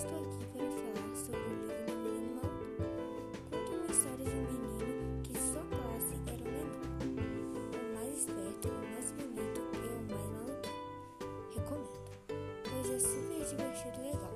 estou aqui para falar sobre o livro do Menino Maluco, Conta uma história de um menino que sua classe era o menor. O mais esperto, o mais bonito e o mais maluco. Recomendo, pois é super divertido e legal.